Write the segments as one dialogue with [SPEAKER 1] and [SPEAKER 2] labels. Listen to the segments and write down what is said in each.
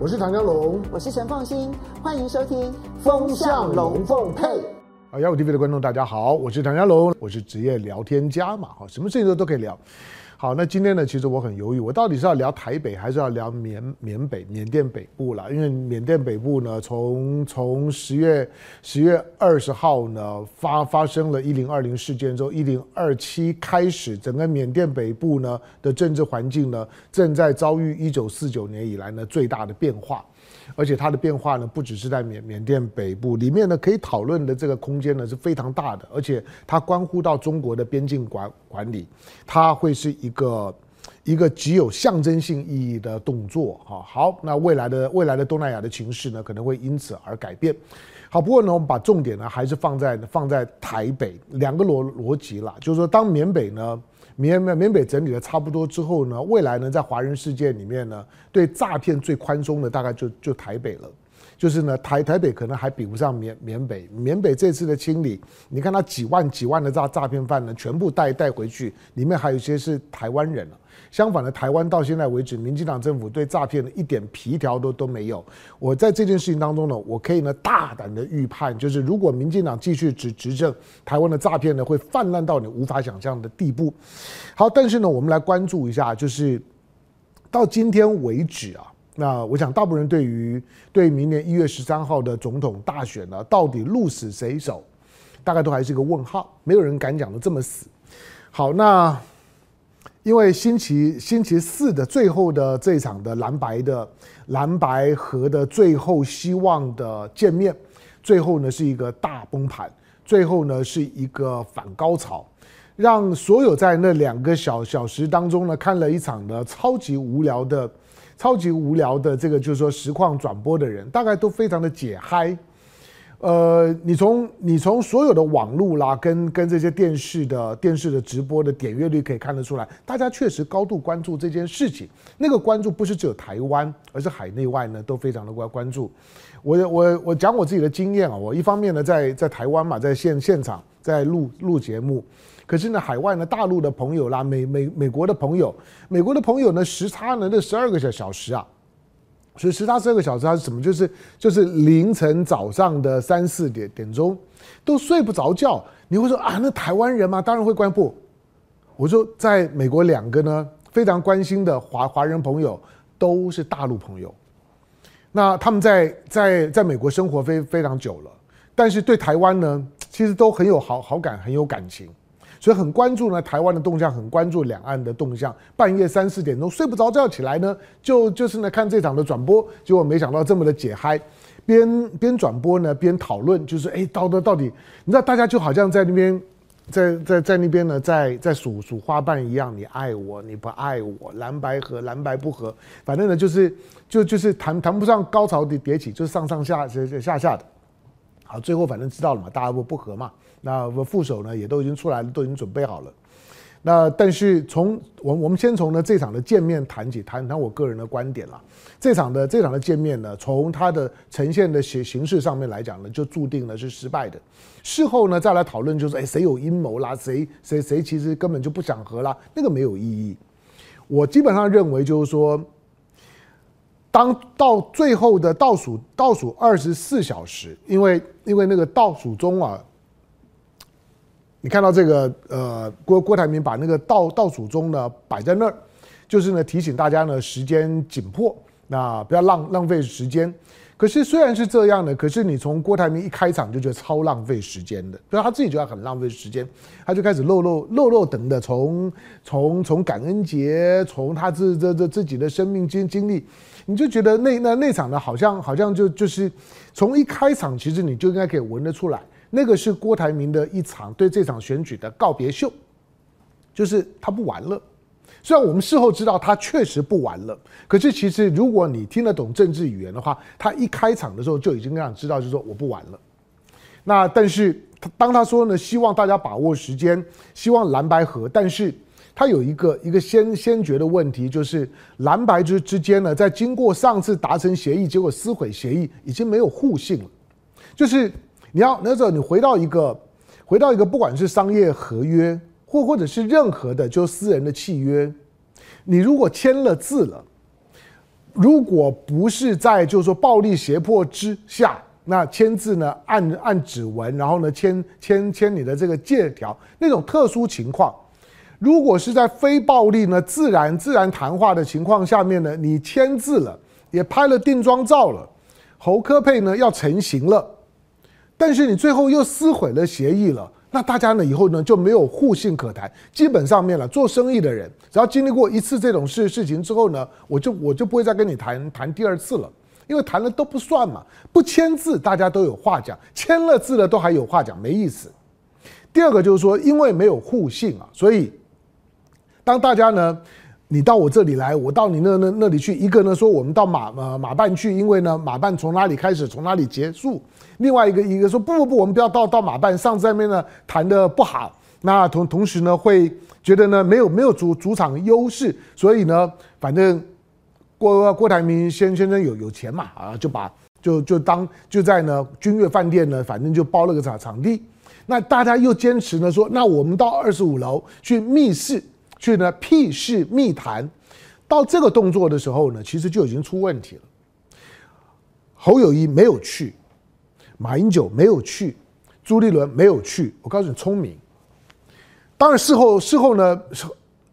[SPEAKER 1] 我是唐家龙，
[SPEAKER 2] 我是陈凤欣，欢迎收听《
[SPEAKER 1] 风向龙凤配》。啊，幺五 TV 的观众大家好，我是唐家龙，我是职业聊天家嘛，哈，什么事情都都可以聊。好，那今天呢，其实我很犹豫，我到底是要聊台北，还是要聊缅缅北缅甸北部啦？因为缅甸北部呢，从从十月十月二十号呢发发生了一零二零事件之后，一零二七开始，整个缅甸北部呢的政治环境呢正在遭遇一九四九年以来呢最大的变化。而且它的变化呢，不只是在缅缅甸北部里面呢，可以讨论的这个空间呢是非常大的，而且它关乎到中国的边境管管理，它会是一个一个极有象征性意义的动作。哈，好，那未来的未来的东南亚的情势呢，可能会因此而改变。好，不过呢，我们把重点呢还是放在放在台北两个逻逻辑啦，就是说，当缅北呢。缅缅北整理的差不多之后呢，未来呢，在华人世界里面呢，对诈骗最宽松的大概就就台北了，就是呢，台台北可能还比不上缅缅北。缅北这次的清理，你看他几万几万的诈诈骗犯呢，全部带带回去，里面还有一些是台湾人。相反的，台湾到现在为止，民进党政府对诈骗的一点皮条都都没有。我在这件事情当中呢，我可以呢大胆的预判，就是如果民进党继续执执政，台湾的诈骗呢会泛滥到你无法想象的地步。好，但是呢，我们来关注一下，就是到今天为止啊，那我想大部分人对于对明年一月十三号的总统大选呢，到底鹿死谁手，大概都还是一个问号，没有人敢讲得这么死。好，那。因为星期星期四的最后的这场的蓝白的蓝白和的最后希望的见面，最后呢是一个大崩盘，最后呢是一个反高潮，让所有在那两个小小时当中呢看了一场的超级无聊的、超级无聊的这个就是说实况转播的人，大概都非常的解嗨。呃，你从你从所有的网络啦，跟跟这些电视的电视的直播的点阅率可以看得出来，大家确实高度关注这件事情。那个关注不是只有台湾，而是海内外呢都非常的关关注。我我我讲我自己的经验啊，我一方面呢在在台湾嘛，在现现场在录录节目，可是呢海外呢大陆的朋友啦，美美美国的朋友，美国的朋友呢时差呢那十二个小小时啊。所以时差十二个小时，它是什么？就是就是凌晨早上的三四点点钟，都睡不着觉。你会说啊，那台湾人吗？当然会关不。我说在美国两个呢非常关心的华华人朋友都是大陆朋友，那他们在在在美国生活非非常久了，但是对台湾呢，其实都很有好好感，很有感情。所以很关注呢，台湾的动向，很关注两岸的动向。半夜三四点钟睡不着觉起来呢，就就是呢看这场的转播，结果没想到这么的解嗨，边边转播呢边讨论，就是哎，到到到底，你知道大家就好像在那边，在在在那边呢，在在数数花瓣一样，你爱我，你不爱我，蓝白合，蓝白不合，反正呢就是就就是谈谈不上高潮的迭起，就是上上下下下下的。好，最后反正知道了嘛，大家不不和嘛。那副手呢也都已经出来了，都已经准备好了。那但是从我我们先从呢这场的见面谈起，谈谈我个人的观点了。这场的这场的见面呢，从它的呈现的形形式上面来讲呢，就注定了是失败的。事后呢再来讨论，就是哎谁有阴谋啦，谁谁谁其实根本就不想和啦，那个没有意义。我基本上认为就是说。当到最后的倒数倒数二十四小时，因为因为那个倒数钟啊，你看到这个呃郭郭台铭把那个倒倒数钟呢摆在那儿，就是呢提醒大家呢时间紧迫，那不要浪浪费时间。可是虽然是这样的，可是你从郭台铭一开场就觉得超浪费时间的，所以他自己觉得很浪费时间，他就开始漏漏漏漏等的从从从感恩节，从他自这这自己的生命经经历。你就觉得那那那场呢，好像好像就就是从一开场，其实你就应该可以闻得出来，那个是郭台铭的一场对这场选举的告别秀，就是他不玩了。虽然我们事后知道他确实不玩了，可是其实如果你听得懂政治语言的话，他一开场的时候就已经让你知道，就是说我不玩了。那但是他当他说呢，希望大家把握时间，希望蓝白合，但是。他有一个一个先先决的问题，就是蓝白之之间呢，在经过上次达成协议，结果撕毁协议，已经没有互信了。就是你要那时候你回到一个回到一个，不管是商业合约或或者是任何的就私人的契约，你如果签了字了，如果不是在就是说暴力胁迫之下，那签字呢，按按指纹，然后呢签签签你的这个借条，那种特殊情况，如果是在非暴力呢自然自然谈话的情况下面呢，你签字了，也拍了定妆照了，侯科配呢要成型了，但是你最后又撕毁了协议了。那大家呢以后呢就没有互信可谈，基本上面了，做生意的人只要经历过一次这种事事情之后呢，我就我就不会再跟你谈谈第二次了，因为谈了都不算嘛，不签字大家都有话讲，签了字了都还有话讲，没意思。第二个就是说，因为没有互信啊，所以当大家呢。你到我这里来，我到你那那那里去。一个呢说我们到马呃马办去，因为呢马办从哪里开始，从哪里结束。另外一个一个说不不不，我们不要到到马办，上次那边呢谈的不好。那同同时呢会觉得呢没有没有主主场优势，所以呢反正郭郭台铭先先生有有钱嘛啊，就把就就当就在呢君悦饭店呢，反正就包了个场场地。那大家又坚持呢说，那我们到二十五楼去密室。去呢，屁事密谈，到这个动作的时候呢，其实就已经出问题了。侯友谊没有去，马英九没有去，朱立伦没有去。我告诉你，聪明。当然事后事后呢，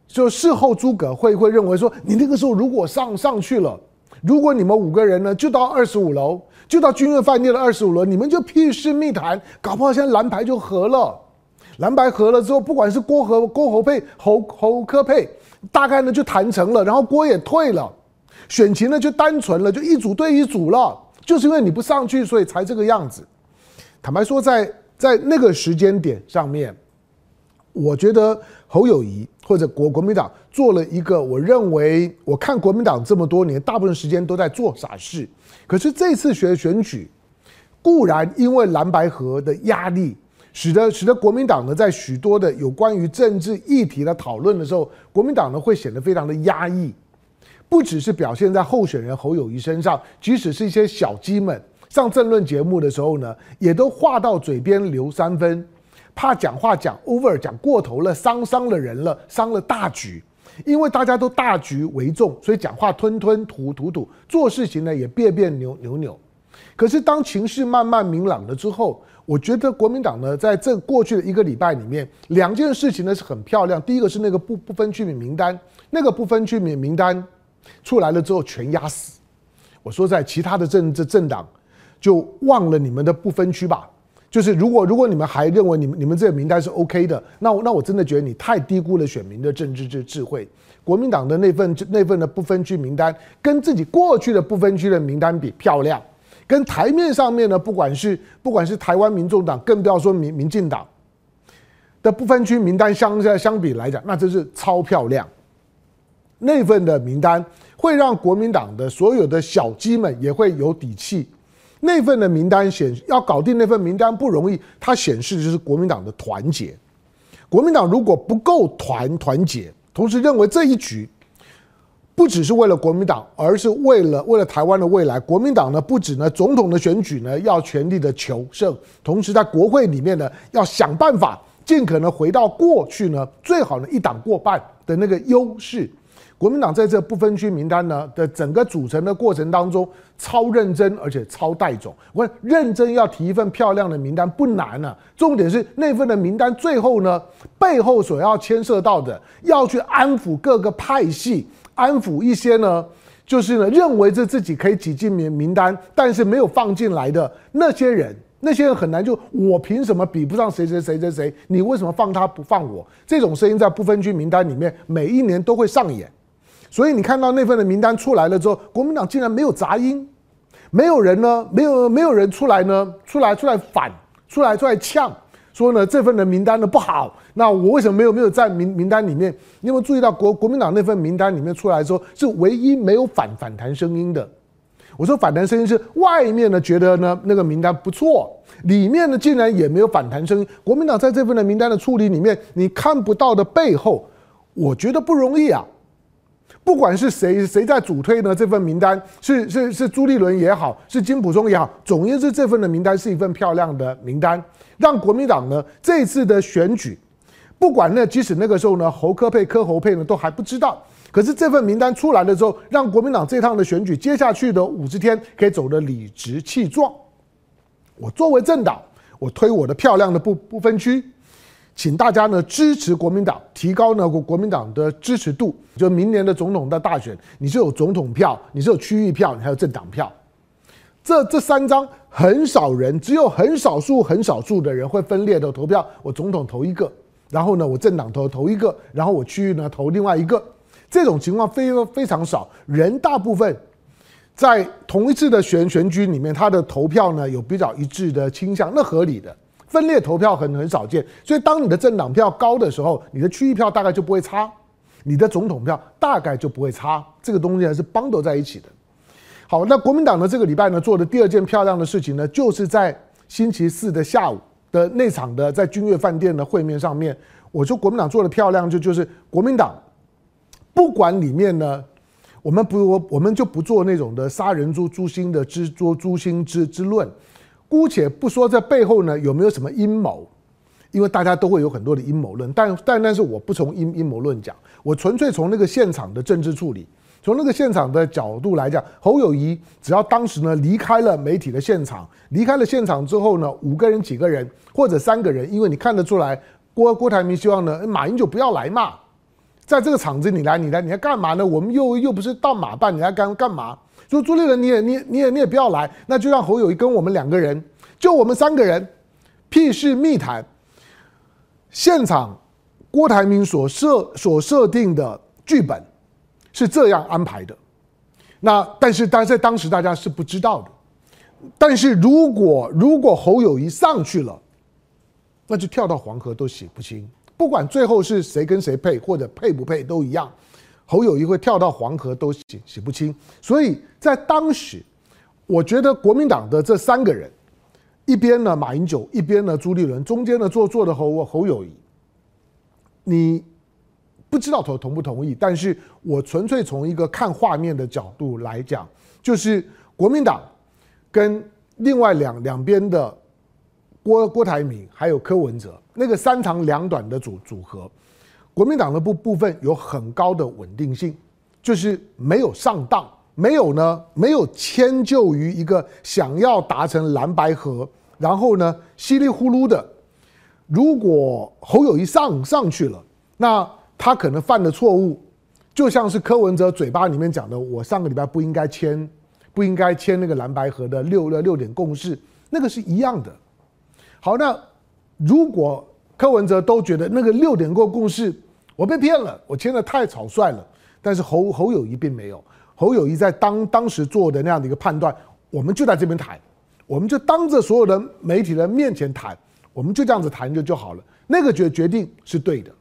[SPEAKER 1] 就事后诸葛会会认为说，你那个时候如果上上去了，如果你们五个人呢，就到二十五楼，就到君悦饭店的二十五楼，你们就屁事密谈，搞不好现在蓝牌就合了。蓝白合了之后，不管是郭和郭侯配侯侯科配，大概呢就谈成了，然后郭也退了，选情呢就单纯了，就一组对一组了，就是因为你不上去，所以才这个样子。坦白说在，在那个时间点上面，我觉得侯友谊或者国国民党做了一个，我认为我看国民党这么多年，大部分时间都在做傻事，可是这次选选举，固然因为蓝白合的压力。使得使得国民党呢，在许多的有关于政治议题的讨论的时候，国民党呢会显得非常的压抑，不只是表现在候选人侯友谊身上，即使是一些小鸡们上政论节目的时候呢，也都话到嘴边留三分，怕讲话讲 over 讲过头了，伤伤了人了，伤了大局，因为大家都大局为重，所以讲话吞吞吐吐吐，做事情呢也别别扭扭扭。可是当情势慢慢明朗了之后，我觉得国民党呢，在这过去的一个礼拜里面，两件事情呢是很漂亮。第一个是那个不不分区名名单，那个不分区名名单出来了之后全压死。我说在其他的政治政党就忘了你们的不分区吧。就是如果如果你们还认为你们你们这个名单是 OK 的，那我那我真的觉得你太低估了选民的政治智智慧。国民党的那份那份的不分区名单跟自己过去的不分区的名单比漂亮。跟台面上面呢，不管是不管是台湾民众党，更不要说民民进党的不分区名单相相比来讲，那真是超漂亮。那份的名单会让国民党的所有的小鸡们也会有底气。那份的名单显要搞定那份名单不容易，它显示的就是国民党的团结。国民党如果不够团团结，同时认为这一局。不只是为了国民党，而是为了为了台湾的未来。国民党呢，不止呢总统的选举呢要全力的求胜，同时在国会里面呢要想办法尽可能回到过去呢最好呢一党过半的那个优势。国民党在这不分区名单呢的整个组成的过程当中，超认真而且超带种。我认真要提一份漂亮的名单不难啊，重点是那份的名单最后呢背后所要牵涉到的，要去安抚各个派系。安抚一些呢，就是呢，认为这自己可以挤进名名单，但是没有放进来的那些人，那些人很难就我凭什么比不上谁谁谁谁谁？你为什么放他不放我？这种声音在不分区名单里面每一年都会上演，所以你看到那份的名单出来了之后，国民党竟然没有杂音，没有人呢，没有没有人出来呢，出来出来反，出来出来呛。说呢，这份的名单呢不好，那我为什么没有没有在名名单里面？你有没有注意到国国民党那份名单里面出来说是唯一没有反反弹声音的？我说反弹声音是外面呢觉得呢那个名单不错，里面呢竟然也没有反弹声音。国民党在这份的名单的处理里面，你看不到的背后，我觉得不容易啊。不管是谁谁在主推呢这份名单，是是是朱立伦也好，是金溥聪也好，总而言之，这份的名单是一份漂亮的名单。让国民党呢这次的选举，不管那即使那个时候呢侯科佩柯侯佩呢都还不知道，可是这份名单出来的时候，让国民党这趟的选举接下去的五十天可以走得理直气壮。我作为政党，我推我的漂亮的不不分区，请大家呢支持国民党，提高呢国国民党的支持度。就明年的总统的大选，你是有总统票，你是有区域票，你还有政党票。这这三张很少人，只有很少数很少数的人会分裂的投票。我总统投一个，然后呢，我政党投投一个，然后我区域呢投另外一个。这种情况非非常少，人大部分在同一次的选选举里面，他的投票呢有比较一致的倾向，那合理的分裂投票很很少见。所以当你的政党票高的时候，你的区域票大概就不会差，你的总统票大概就不会差。这个东西还是 bundle 在一起的。好，那国民党呢这个礼拜呢做的第二件漂亮的事情呢，就是在星期四的下午的那场的在君悦饭店的会面上面，我说国民党做的漂亮就就是国民党。不管里面呢，我们不我我们就不做那种的杀人诛诛心的之诛诛心之之论，姑且不说这背后呢有没有什么阴谋，因为大家都会有很多的阴谋论，但但但是我不从阴阴谋论讲，我纯粹从那个现场的政治处理，从那个现场的角度来讲，侯友宜只要当时呢离开了媒体的现场，离开了现场之后呢，五个人几个人或者三个人，因为你看得出来郭郭台铭希望呢马英九不要来嘛。在这个场子，你来，你来，你来干嘛呢？我们又又不是到马办，你来干干嘛？说朱立伦，你也，你，你也，你也不要来，那就让侯友谊跟我们两个人，就我们三个人，屁事密谈。现场，郭台铭所设所设定的剧本是这样安排的。那但是，但在当时大家是不知道的。但是如果如果侯友谊上去了，那就跳到黄河都洗不清。不管最后是谁跟谁配，或者配不配都一样，侯友谊会跳到黄河都洗洗不清。所以在当时，我觉得国民党的这三个人，一边呢马英九，一边呢朱立伦，中间呢坐坐的侯侯友谊，你不知道同同不同意，但是我纯粹从一个看画面的角度来讲，就是国民党跟另外两两边的。郭郭台铭还有柯文哲那个三长两短的组组合，国民党的部部分有很高的稳定性，就是没有上当，没有呢，没有迁就于一个想要达成蓝白合，然后呢稀里呼噜的。如果侯友谊上上去了，那他可能犯的错误，就像是柯文哲嘴巴里面讲的，我上个礼拜不应该签，不应该签那个蓝白合的六六六点共识，那个是一样的。好，那如果柯文哲都觉得那个六点过共识，我被骗了，我签的太草率了。但是侯侯友宜并没有，侯友宜在当当时做的那样的一个判断，我们就在这边谈，我们就当着所有的媒体的面前谈，我们就这样子谈就就好了。那个决决定是对的，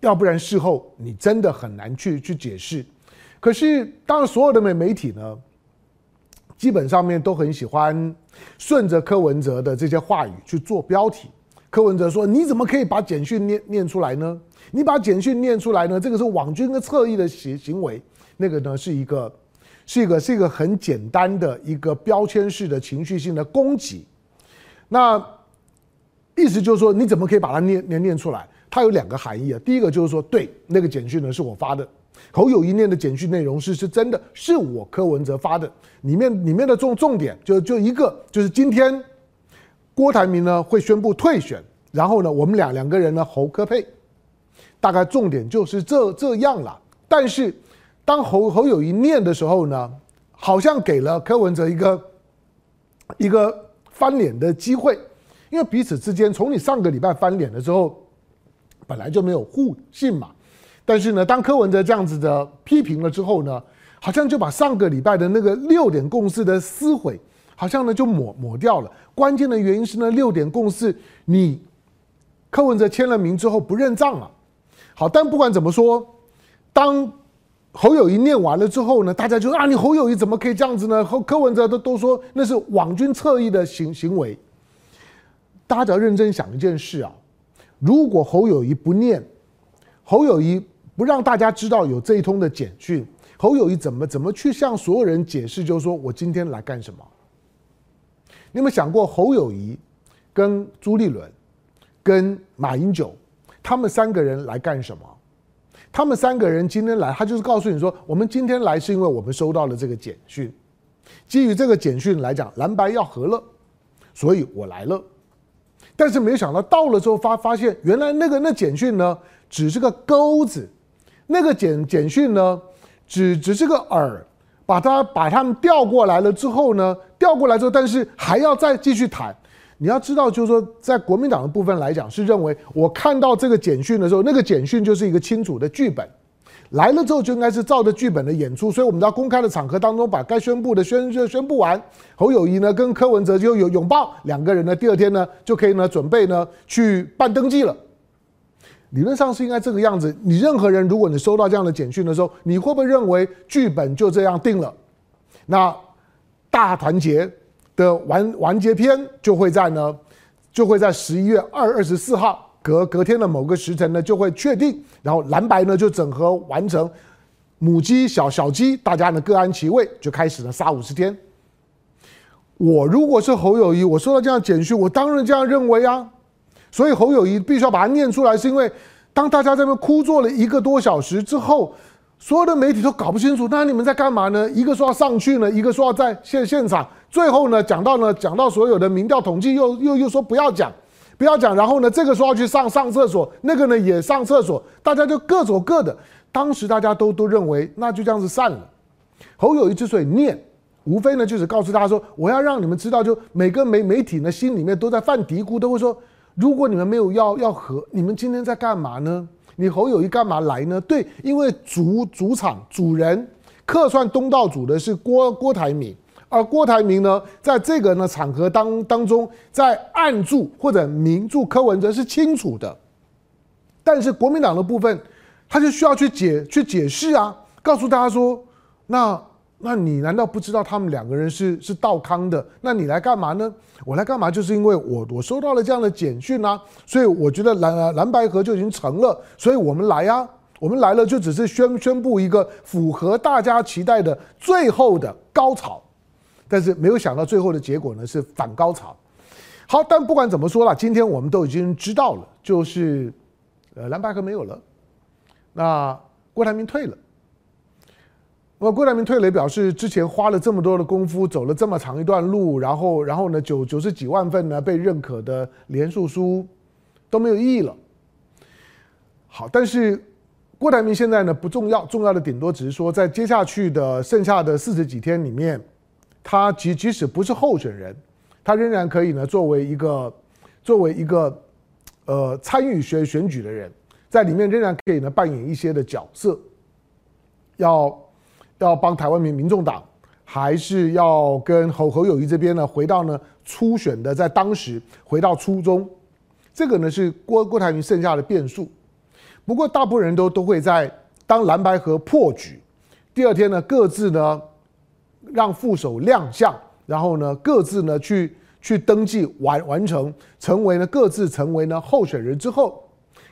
[SPEAKER 1] 要不然事后你真的很难去去解释。可是当所有的媒媒体呢，基本上面都很喜欢顺着柯文哲的这些话语去做标题。柯文哲说：“你怎么可以把简讯念念出来呢？你把简讯念出来呢？这个是网军的侧翼的行行为。那个呢是一个是一个是一个很简单的一个标签式的情绪性的攻击。那意思就是说，你怎么可以把它念念念出来？它有两个含义啊。第一个就是说，对，那个简讯呢是我发的。”侯友宜念的简讯内容是是真的，是我柯文哲发的，里面里面的重重点就就一个，就是今天郭台铭呢会宣布退选，然后呢我们俩两个人呢侯科配，大概重点就是这这样了。但是当侯侯友宜念的时候呢，好像给了柯文哲一个一个翻脸的机会，因为彼此之间从你上个礼拜翻脸的时候，本来就没有互信嘛。但是呢，当柯文哲这样子的批评了之后呢，好像就把上个礼拜的那个六点共识的撕毁，好像呢就抹抹掉了。关键的原因是呢，六点共识你柯文哲签了名之后不认账啊。好，但不管怎么说，当侯友谊念完了之后呢，大家就说啊，你侯友谊怎么可以这样子呢？侯柯文哲都都说那是网军侧翼的行行为。大家只要认真想一件事啊，如果侯友谊不念，侯友谊。不让大家知道有这一通的简讯，侯友谊怎么怎么去向所有人解释？就是说我今天来干什么？你有没有想过侯友谊跟朱立伦、跟马英九他们三个人来干什么？他们三个人今天来，他就是告诉你说，我们今天来是因为我们收到了这个简讯，基于这个简讯来讲，蓝白要合了，所以我来了。但是没想到到了之后发发现，原来那个那简讯呢，只是个钩子，那个简简讯呢，只只是个饵，把他把他们调过来了之后呢，调过来之后，但是还要再继续谈。你要知道，就是说，在国民党的部分来讲，是认为我看到这个简讯的时候，那个简讯就是一个清楚的剧本，来了之后就应该是照着剧本的演出，所以我们在公开的场合当中把该宣布的宣宣宣布完。侯友谊呢跟柯文哲就有拥抱，两个人呢第二天呢就可以呢准备呢去办登记了。理论上是应该这个样子。你任何人，如果你收到这样的简讯的时候，你会不会认为剧本就这样定了？那大团结。的完完结篇就会在呢，就会在十一月二二十四号隔隔天的某个时辰呢就会确定，然后蓝白呢就整合完成，母鸡小小鸡大家呢各安其位，就开始了杀五十天。我如果是侯友宜，我收到这样简讯，我当然这样认为啊。所以侯友谊必须要把它念出来，是因为当大家在那哭坐了一个多小时之后。所有的媒体都搞不清楚，那你们在干嘛呢？一个说要上去呢，一个说要在现现场。最后呢，讲到呢，讲到所有的民调统计，又又又说不要讲，不要讲。然后呢，这个说要去上上厕所，那个呢也上厕所，大家就各走各的。当时大家都都认为，那就这样子散了。侯友谊之所以念，无非呢就是告诉大家说，我要让你们知道，就每个媒媒体呢心里面都在犯嘀咕，都会说，如果你们没有要要和，你们今天在干嘛呢？你侯友谊干嘛来呢？对，因为主主场主人客串东道主的是郭郭台铭，而郭台铭呢，在这个呢场合当当中，在暗助或者明助柯文哲是清楚的，但是国民党的部分，他就需要去解去解释啊，告诉大家说，那。那你难道不知道他们两个人是是道康的？那你来干嘛呢？我来干嘛？就是因为我我收到了这样的简讯啊，所以我觉得蓝蓝白合就已经成了，所以我们来啊，我们来了就只是宣宣布一个符合大家期待的最后的高潮，但是没有想到最后的结果呢是反高潮。好，但不管怎么说啦，今天我们都已经知道了，就是呃蓝白合没有了，那郭台铭退了。那么郭台铭退了，表示之前花了这么多的功夫，走了这么长一段路，然后，然后呢，九九十几万份呢被认可的连署书都没有意义了。好，但是郭台铭现在呢不重要，重要的顶多只是说，在接下去的剩下的四十几天里面，他即即使不是候选人，他仍然可以呢作为一个作为一个呃参与选选举的人，在里面仍然可以呢扮演一些的角色，要。要帮台湾民民众党，还是要跟侯侯友宜这边呢？回到呢初选的，在当时回到初衷，这个呢是郭郭台铭剩下的变数。不过大部分人都都会在当蓝白河破局，第二天呢各自呢让副手亮相，然后呢各自呢去去登记完完成，成为呢各自成为呢候选人之后，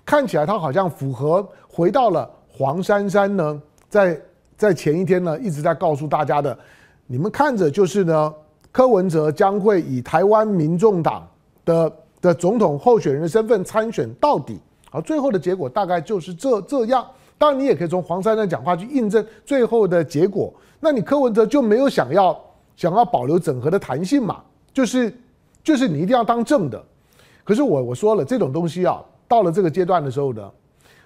[SPEAKER 1] 看起来他好像符合回到了黄珊珊呢在。在前一天呢，一直在告诉大家的，你们看着就是呢，柯文哲将会以台湾民众党的的总统候选人的身份参选到底，而最后的结果大概就是这这样。当然，你也可以从黄珊珊讲话去印证最后的结果。那你柯文哲就没有想要想要保留整合的弹性嘛？就是就是你一定要当正的。可是我我说了，这种东西啊，到了这个阶段的时候呢，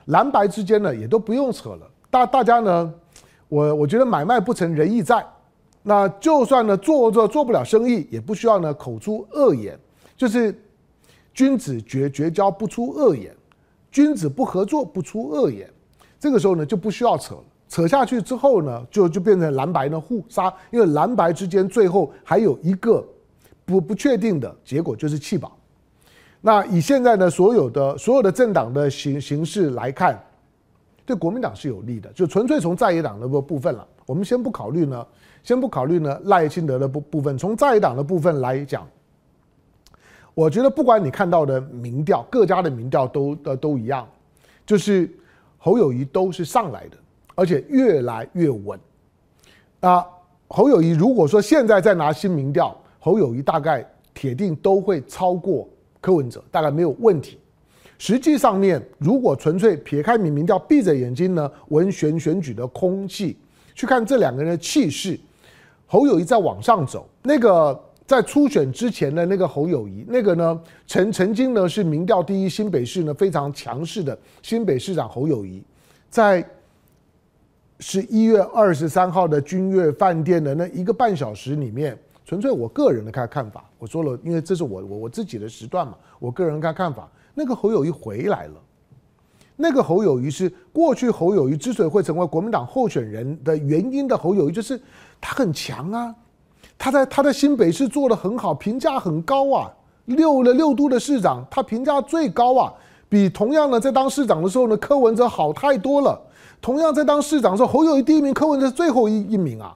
[SPEAKER 1] 蓝白之间呢也都不用扯了，大大家呢。我我觉得买卖不成仁义在，那就算呢做做做不了生意，也不需要呢口出恶言，就是君子绝绝交不出恶言，君子不合作不出恶言，这个时候呢就不需要扯了，扯下去之后呢就就变成蓝白呢互杀，因为蓝白之间最后还有一个不不确定的结果就是弃保，那以现在呢所有的所有的政党的形形式来看。对国民党是有利的，就纯粹从在野党的部部分了。我们先不考虑呢，先不考虑呢赖清德的部部分，从在野党的部分来讲，我觉得不管你看到的民调，各家的民调都呃都一样，就是侯友谊都是上来的，而且越来越稳。啊，侯友谊如果说现在再拿新民调，侯友谊大概铁定都会超过柯文哲，大概没有问题。实际上面，如果纯粹撇开民民调，闭着眼睛呢，闻选选举的空气，去看这两个人的气势，侯友谊在往上走。那个在初选之前的那个侯友谊，那个呢，曾曾经呢是民调第一，新北市呢非常强势的新北市长侯友谊，在十一月二十三号的君悦饭店的那一个半小时里面，纯粹我个人的看看法，我说了，因为这是我我我自己的时段嘛，我个人看看法。那个侯友谊回来了，那个侯友谊是过去侯友谊之所以会成为国民党候选人的原因的侯友谊，就是他很强啊，他在他在新北市做的很好，评价很高啊，六了六都的市长，他评价最高啊，比同样的在当市长的时候呢柯文哲好太多了。同样在当市长的时候，侯友谊第一名，柯文哲最后一一名啊。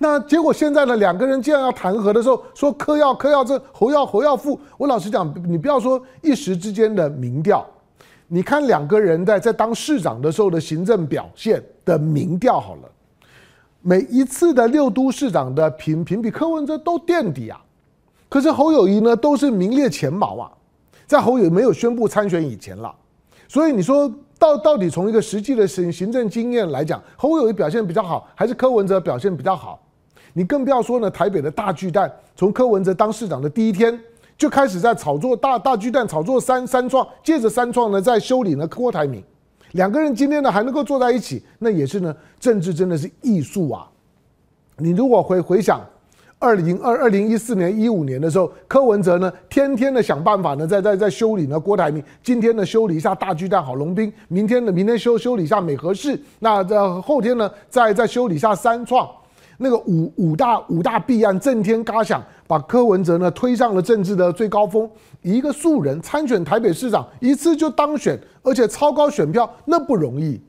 [SPEAKER 1] 那结果现在呢，两个人既然要弹劾的时候，说柯要柯要这侯要侯要富。我老实讲，你不要说一时之间的民调，你看两个人在在当市长的时候的行政表现的民调好了，每一次的六都市长的评评比柯文哲都垫底啊，可是侯友谊呢都是名列前茅啊，在侯友没有宣布参选以前了，所以你说到到底从一个实际的行行政经验来讲，侯友谊表现比较好，还是柯文哲表现比较好？你更不要说呢，台北的大巨蛋，从柯文哲当市长的第一天就开始在炒作大大巨蛋，炒作三三创，借着三创呢在修理呢郭台铭，两个人今天呢还能够坐在一起，那也是呢政治真的是艺术啊！你如果回回想二零二二零一四年一五年的时候，柯文哲呢天天的想办法呢在在在修理呢郭台铭，今天呢修理一下大巨蛋郝龙斌，明天呢明天修修理一下美和市，那这后天呢再再修理一下三创。那个五五大五大弊案震天嘎响，把柯文哲呢推上了政治的最高峰。一个素人参选台北市长，一次就当选，而且超高选票，那不容易。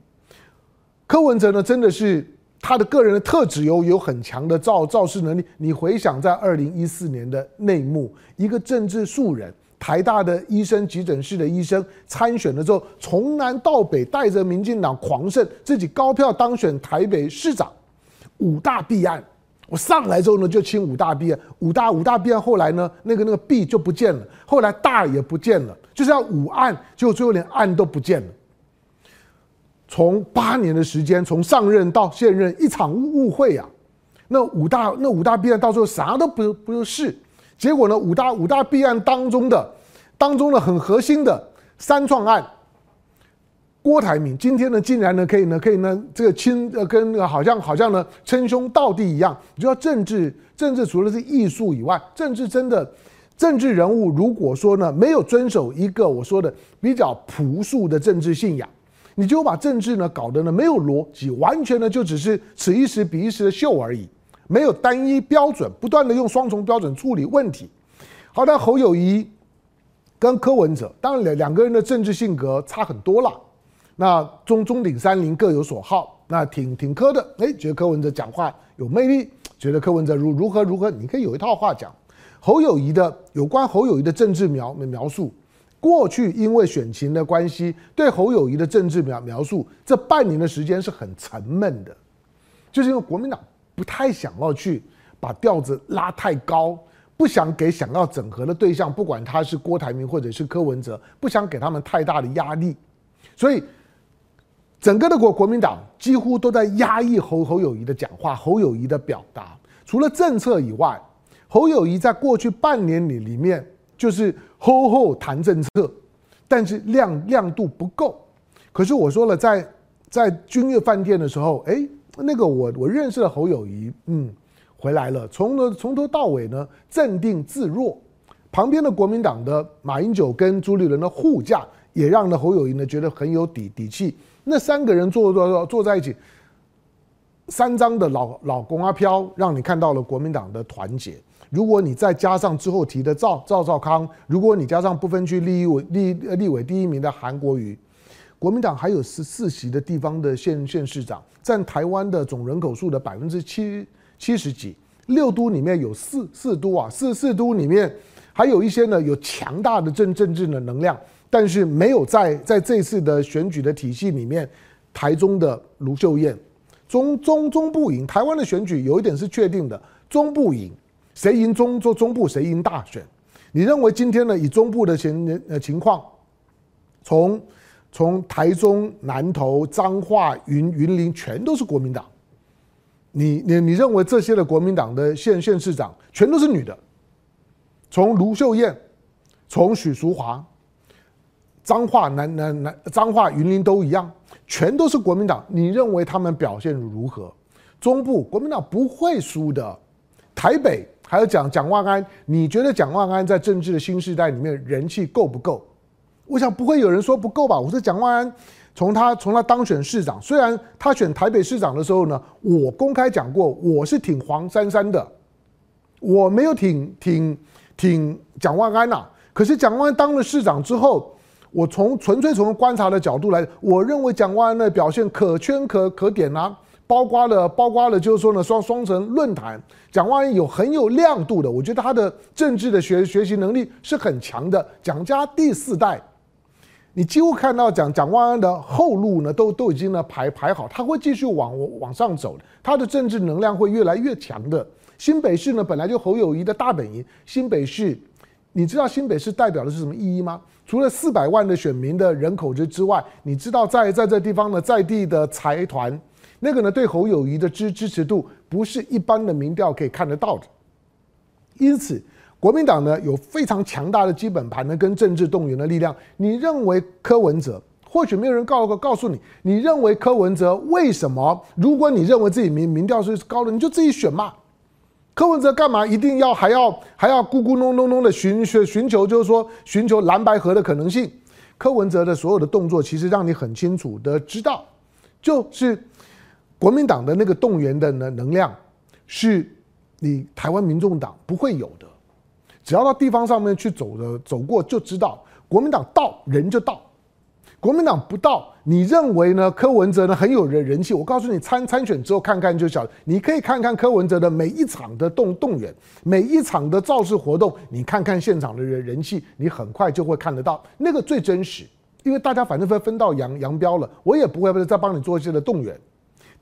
[SPEAKER 1] 柯文哲呢，真的是他的个人的特质有有很强的造造势能力。你回想在二零一四年的内幕，一个政治素人，台大的医生，急诊室的医生参选了之后，从南到北带着民进党狂胜，自己高票当选台北市长。五大弊案，我上来之后呢，就清五大弊案。五大五大弊案后来呢，那个那个弊就不见了，后来大也不见了，就是要五案，结果最后连案都不见了。从八年的时间，从上任到现任，一场误误会啊。那五大那五大弊案到最后啥都不不是，结果呢，五大五大弊案当中的当中的很核心的三创案。郭台铭今天呢，竟然呢可以呢可以呢这个亲呃跟好像好像呢称兄道弟一样。你知道政治政治除了是艺术以外，政治真的政治人物如果说呢没有遵守一个我说的比较朴素的政治信仰，你就把政治呢搞得呢没有逻辑，完全呢就只是此一时彼一时的秀而已，没有单一标准，不断的用双重标准处理问题。好的，侯友谊跟柯文哲，当然两两个人的政治性格差很多了。那中中鼎三林各有所好，那挺挺柯的，哎，觉得柯文哲讲话有魅力，觉得柯文哲如如何如何，你可以有一套话讲。侯友宜的有关侯友宜的政治描描述，过去因为选情的关系，对侯友宜的政治描描述，这半年的时间是很沉闷的，就是因为国民党不太想要去把调子拉太高，不想给想要整合的对象，不管他是郭台铭或者是柯文哲，不想给他们太大的压力，所以。整个的国国民党几乎都在压抑侯侯友宜的讲话，侯友宜的表达。除了政策以外，侯友宜在过去半年里里面就是吼吼谈政策，但是亮亮度不够。可是我说了，在在君悦饭店的时候，哎，那个我我认识了侯友宜，嗯，回来了，从头从头到尾呢镇定自若。旁边的国民党的马英九跟朱立伦的护驾，也让呢侯友宜呢觉得很有底底气。那三个人坐坐坐坐在一起，三张的老老公阿飘，让你看到了国民党的团结。如果你再加上之后提的赵赵少康，如果你加上不分区立委立立委第一名的韩国瑜，国民党还有十四席的地方的县县市长，占台湾的总人口数的百分之七七十几。六都里面有四四都啊，四四都里面还有一些呢，有强大的政政治的能量。但是没有在在这次的选举的体系里面，台中的卢秀燕，中中中部赢，台湾的选举有一点是确定的，中部赢，谁赢中中中部谁赢大选？你认为今天呢以中部的情呃情况，从从台中、南投、彰化、云云林，全都是国民党。你你你认为这些的国民党的县县市长全都是女的？从卢秀燕，从许淑华，彰化南南南彰化云林都一样，全都是国民党。你认为他们表现如何？中部国民党不会输的。台北还有蒋蒋万安，你觉得蒋万安在政治的新时代里面人气够不够？我想不会有人说不够吧。我说蒋万安从他从他当选市长，虽然他选台北市长的时候呢，我公开讲过我是挺黄珊珊的，我没有挺挺。挺蒋万安呐、可是蒋万安当了市长之后，我从纯粹从观察的角度来，我认为蒋万安的表现可圈可可点啊，包括了包括了就是说呢双双城论坛，蒋万安有很有亮度的，我觉得他的政治的学学习能力是很强的。蒋家第四代，你几乎看到蒋蒋万安的后路呢都都已经呢排排好，他会继续往往上走，他的政治能量会越来越强的。新北市呢，本来就侯友谊的大本营。新北市，你知道新北市代表的是什么意义吗？除了四百万的选民的人口之之外，你知道在在这地方呢，在地的财团，那个呢对侯友谊的支支持度，不是一般的民调可以看得到的。因此，国民党呢有非常强大的基本盘呢跟政治动员的力量。你认为柯文哲，或许没有人告告诉你，你认为柯文哲为什么？如果你认为自己民民调是高的，你就自己选嘛。柯文哲干嘛一定要还要还要咕咕哝哝哝的寻寻寻求，就是说寻求蓝白合的可能性。柯文哲的所有的动作，其实让你很清楚的知道，就是国民党的那个动员的能能量，是你台湾民众党不会有的。只要到地方上面去走的走过，就知道国民党到人就到。国民党不到，你认为呢？柯文哲呢很有人人气。我告诉你，参参选之后看看就晓得。你可以看看柯文哲的每一场的动动员，每一场的造势活动，你看看现场的人人气，你很快就会看得到那个最真实。因为大家反正分分道扬扬镳了，我也不会再帮你做一些的动员。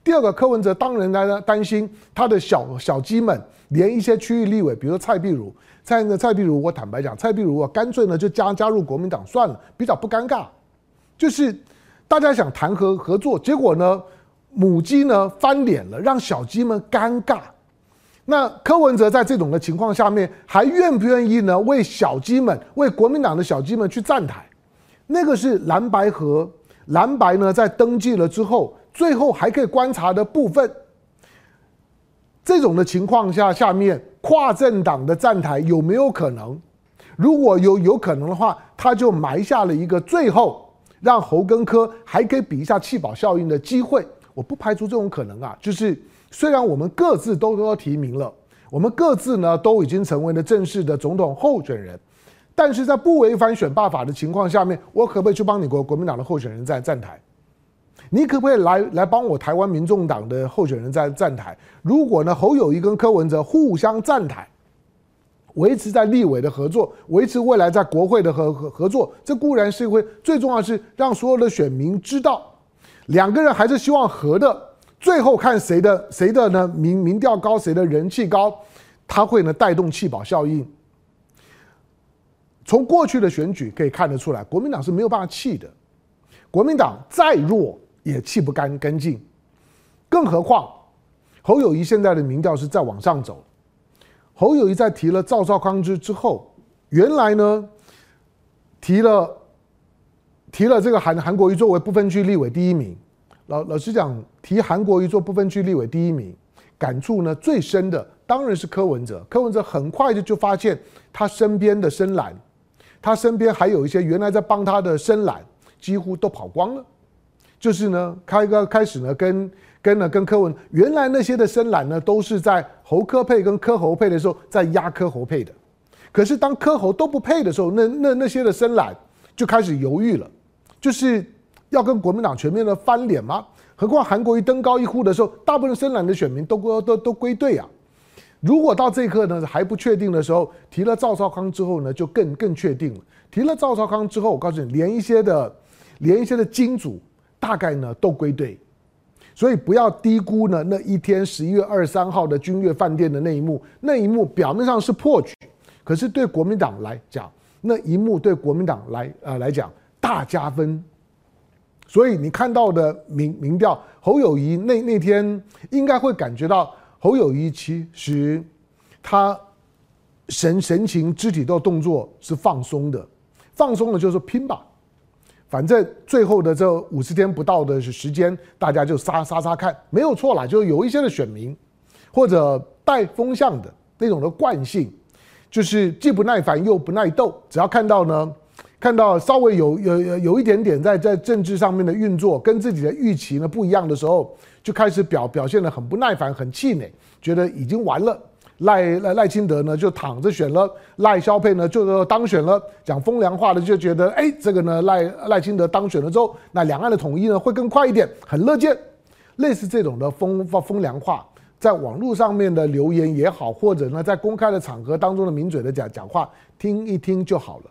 [SPEAKER 1] 第二个，柯文哲当然来担心他的小小鸡们，连一些区域立委，比如说蔡壁如，蔡那蔡壁如，我坦白讲，蔡壁如啊，干脆呢就加加入国民党算了，比较不尴尬。就是大家想谈合合作，结果呢，母鸡呢翻脸了，让小鸡们尴尬。那柯文哲在这种的情况下面，还愿不愿意呢为小鸡们、为国民党的小鸡们去站台？那个是蓝白合，蓝白呢在登记了之后，最后还可以观察的部分。这种的情况下，下面跨政党的站台有没有可能？如果有有可能的话，他就埋下了一个最后。让侯跟柯还可以比一下弃保效应的机会，我不排除这种可能啊。就是虽然我们各自都都提名了，我们各自呢都已经成为了正式的总统候选人，但是在不违反选罢法的情况下面，我可不可以去帮你国国民党的候选人站站台？你可不可以来来帮我台湾民众党的候选人站站台？如果呢侯友谊跟柯文哲互相站台？维持在立委的合作，维持未来在国会的合合合作，这固然是会最重要是让所有的选民知道，两个人还是希望和的。最后看谁的谁的呢民民调高，谁的人气高，他会呢带动弃保效应。从过去的选举可以看得出来，国民党是没有办法弃的，国民党再弱也弃不干干净，更何况侯友谊现在的民调是在往上走。侯友谊在提了赵少康之之后，原来呢提了提了这个韩韩国瑜作为不分区立委第一名。老老实讲，提韩国瑜做不分区立委第一名，感触呢最深的当然是柯文哲。柯文哲很快就就发现他身边的深蓝，他身边还有一些原来在帮他的深蓝，几乎都跑光了。就是呢，开个开始呢跟。跟呢，跟柯文原来那些的深蓝呢，都是在侯科配跟科侯配的时候，在压科侯配的。可是当科侯都不配的时候，那那那些的深蓝就开始犹豫了，就是要跟国民党全面的翻脸吗？何况韩国瑜登高一呼的时候，大部分深蓝的选民都都都都归队啊。如果到这一刻呢还不确定的时候，提了赵少康之后呢，就更更确定了。提了赵少康之后，我告诉你，连一些的连一些的金主大概呢都归队。所以不要低估呢那一天十一月二十三号的君悦饭店的那一幕，那一幕表面上是破局，可是对国民党来讲，那一幕对国民党来呃来讲，大加分。所以你看到的民民调，侯友谊那那天应该会感觉到侯友谊其实他神神情、肢体的动作是放松的，放松的就是拼吧，反正最后的这五十天不到的时间，大家就杀杀杀看，没有错啦，就有一些的选民或者带风向的那种的惯性，就是既不耐烦又不耐斗，只要看到呢。看到稍微有有有有一点点在在政治上面的运作跟自己的预期呢不一样的时候，就开始表表现得很不耐烦、很气馁，觉得已经完了。赖赖赖清德呢就躺着选了，赖萧佩呢就当选了。讲风凉话的就觉得，哎，这个呢赖赖清德当选了之后，那两岸的统一呢会更快一点，很乐见。类似这种的风风凉话，在网络上面的留言也好，或者呢在公开的场合当中的名嘴的讲讲话，听一听就好了。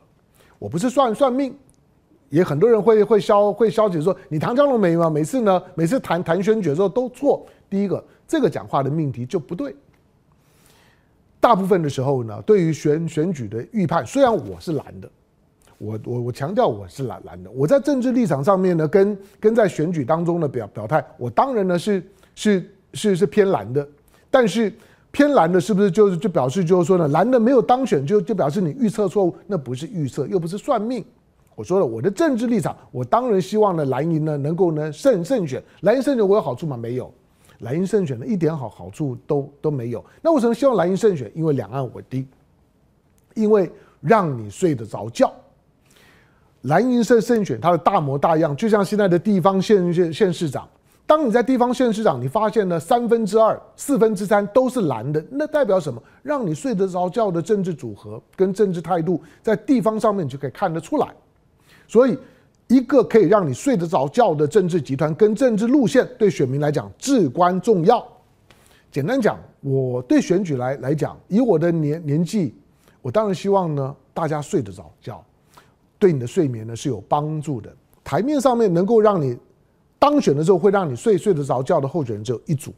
[SPEAKER 1] 我不是算算命，也很多人会会消会消解说，你唐湘龙没吗？每次呢，每次谈谈选举的时候都错。第一个，这个讲话的命题就不对。大部分的时候呢，对于选选举的预判，虽然我是蓝的，我我我强调我是蓝蓝的，我在政治立场上面呢，跟跟在选举当中的表表态，我当然呢是是是是偏蓝的，但是。偏蓝的，是不是就是就表示就是说呢，蓝的没有当选，就就表示你预测错误？那不是预测，又不是算命。我说了，我的政治立场，我当然希望呢，蓝营呢能够呢胜胜选。蓝营胜选，我有好处吗？没有。蓝营胜选的，一点好好处都都没有。那为什么希望蓝营胜选？因为两岸稳定，因为让你睡得着觉。蓝营胜胜选，它的大模大样，就像现在的地方县县县市长。当你在地方县市长，你发现呢三分之二、四分之三都是蓝的，那代表什么？让你睡得着觉的政治组合跟政治态度，在地方上面就可以看得出来。所以，一个可以让你睡得着觉的政治集团跟政治路线，对选民来讲至关重要。简单讲，我对选举来来讲，以我的年年纪，我当然希望呢大家睡得着觉，对你的睡眠呢是有帮助的。台面上面能够让你。当选的时候会让你睡睡得着觉的候选人只有一组，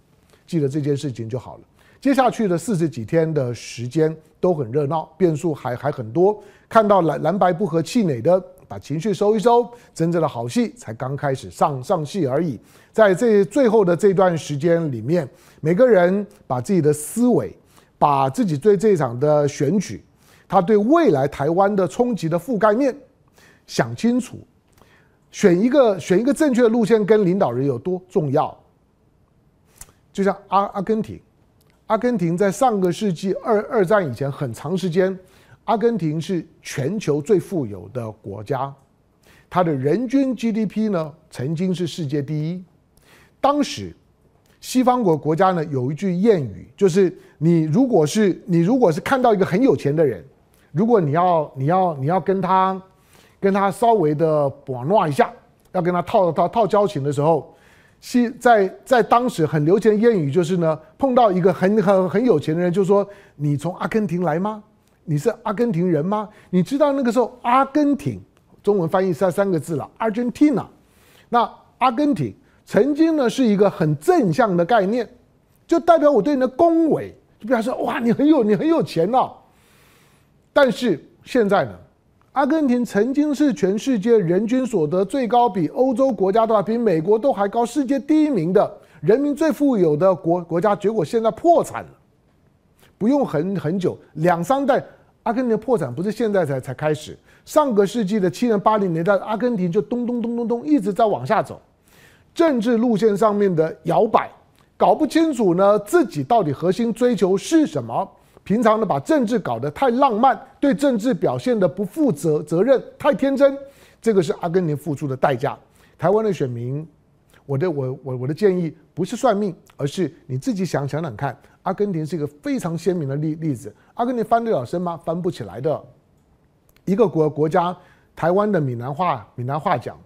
[SPEAKER 1] 记得这件事情就好了。接下去的四十几天的时间都很热闹，变数还还很多。看到蓝蓝白不合气馁的，把情绪收一收，真正的好戏才刚开始上上戏而已。在这最后的这段时间里面，每个人把自己的思维，把自己对这场的选举，他对未来台湾的冲击的覆盖面想清楚。选一个选一个正确的路线跟领导人有多重要？就像阿阿根廷，阿根廷在上个世纪二二战以前很长时间，阿根廷是全球最富有的国家，它的人均 GDP 呢曾经是世界第一。当时西方国国家呢有一句谚语，就是你如果是你如果是看到一个很有钱的人，如果你要你要你要跟他。跟他稍微的玩弄一下，要跟他套套套交情的时候，是在在当时很流行的谚语就是呢，碰到一个很很很有钱的人，就说：“你从阿根廷来吗？你是阿根廷人吗？”你知道那个时候阿根廷中文翻译三三个字了，Argentina。那阿根廷曾经呢是一个很正向的概念，就代表我对你的恭维，就表示哇，你很有你很有钱哦。但是现在呢？阿根廷曾经是全世界人均所得最高，比欧洲国家都比美国都还高，世界第一名的人民最富有的国国家，结果现在破产了。不用很很久，两三代，阿根廷的破产不是现在才才开始。上个世纪的七零八零年代，阿根廷就咚咚咚咚咚一直在往下走，政治路线上面的摇摆，搞不清楚呢自己到底核心追求是什么。平常呢，把政治搞得太浪漫，对政治表现得不负责责任，太天真，这个是阿根廷付出的代价。台湾的选民，我的我我我的建议不是算命，而是你自己想想想看，阿根廷是一个非常鲜明的例例子。阿根廷翻得了身吗？翻不起来的。一个国国家，台湾的闽南话闽南话讲，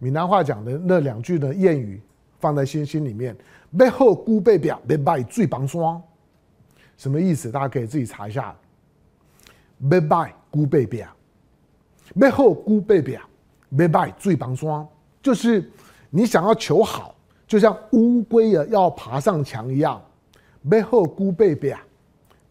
[SPEAKER 1] 闽南话讲的那两句的谚语，放在心心里面，背后孤背表，别拜最帮双。什么意思？大家可以自己查一下。拜拜，姑贝表，背后姑贝表，拜拜最帮双，就是你想要求好，就像乌龟啊要爬上墙一样。背后姑贝表，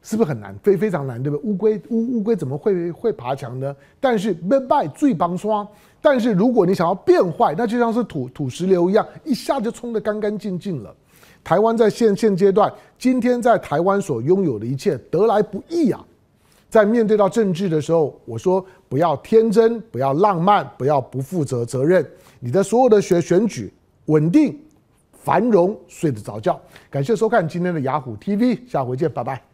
[SPEAKER 1] 是不是很难？非非常难，对不对？乌龟乌乌龟怎么会会爬墙呢？但是被败最帮双。但是如果你想要变坏，那就像是土土石流一样，一下就冲得干干净净了。台湾在现现阶段，今天在台湾所拥有的一切得来不易啊。在面对到政治的时候，我说不要天真，不要浪漫，不要不负责责任。你的所有的选选举稳定繁荣，睡得着觉。感谢收看今天的雅虎 TV，下回见，拜拜。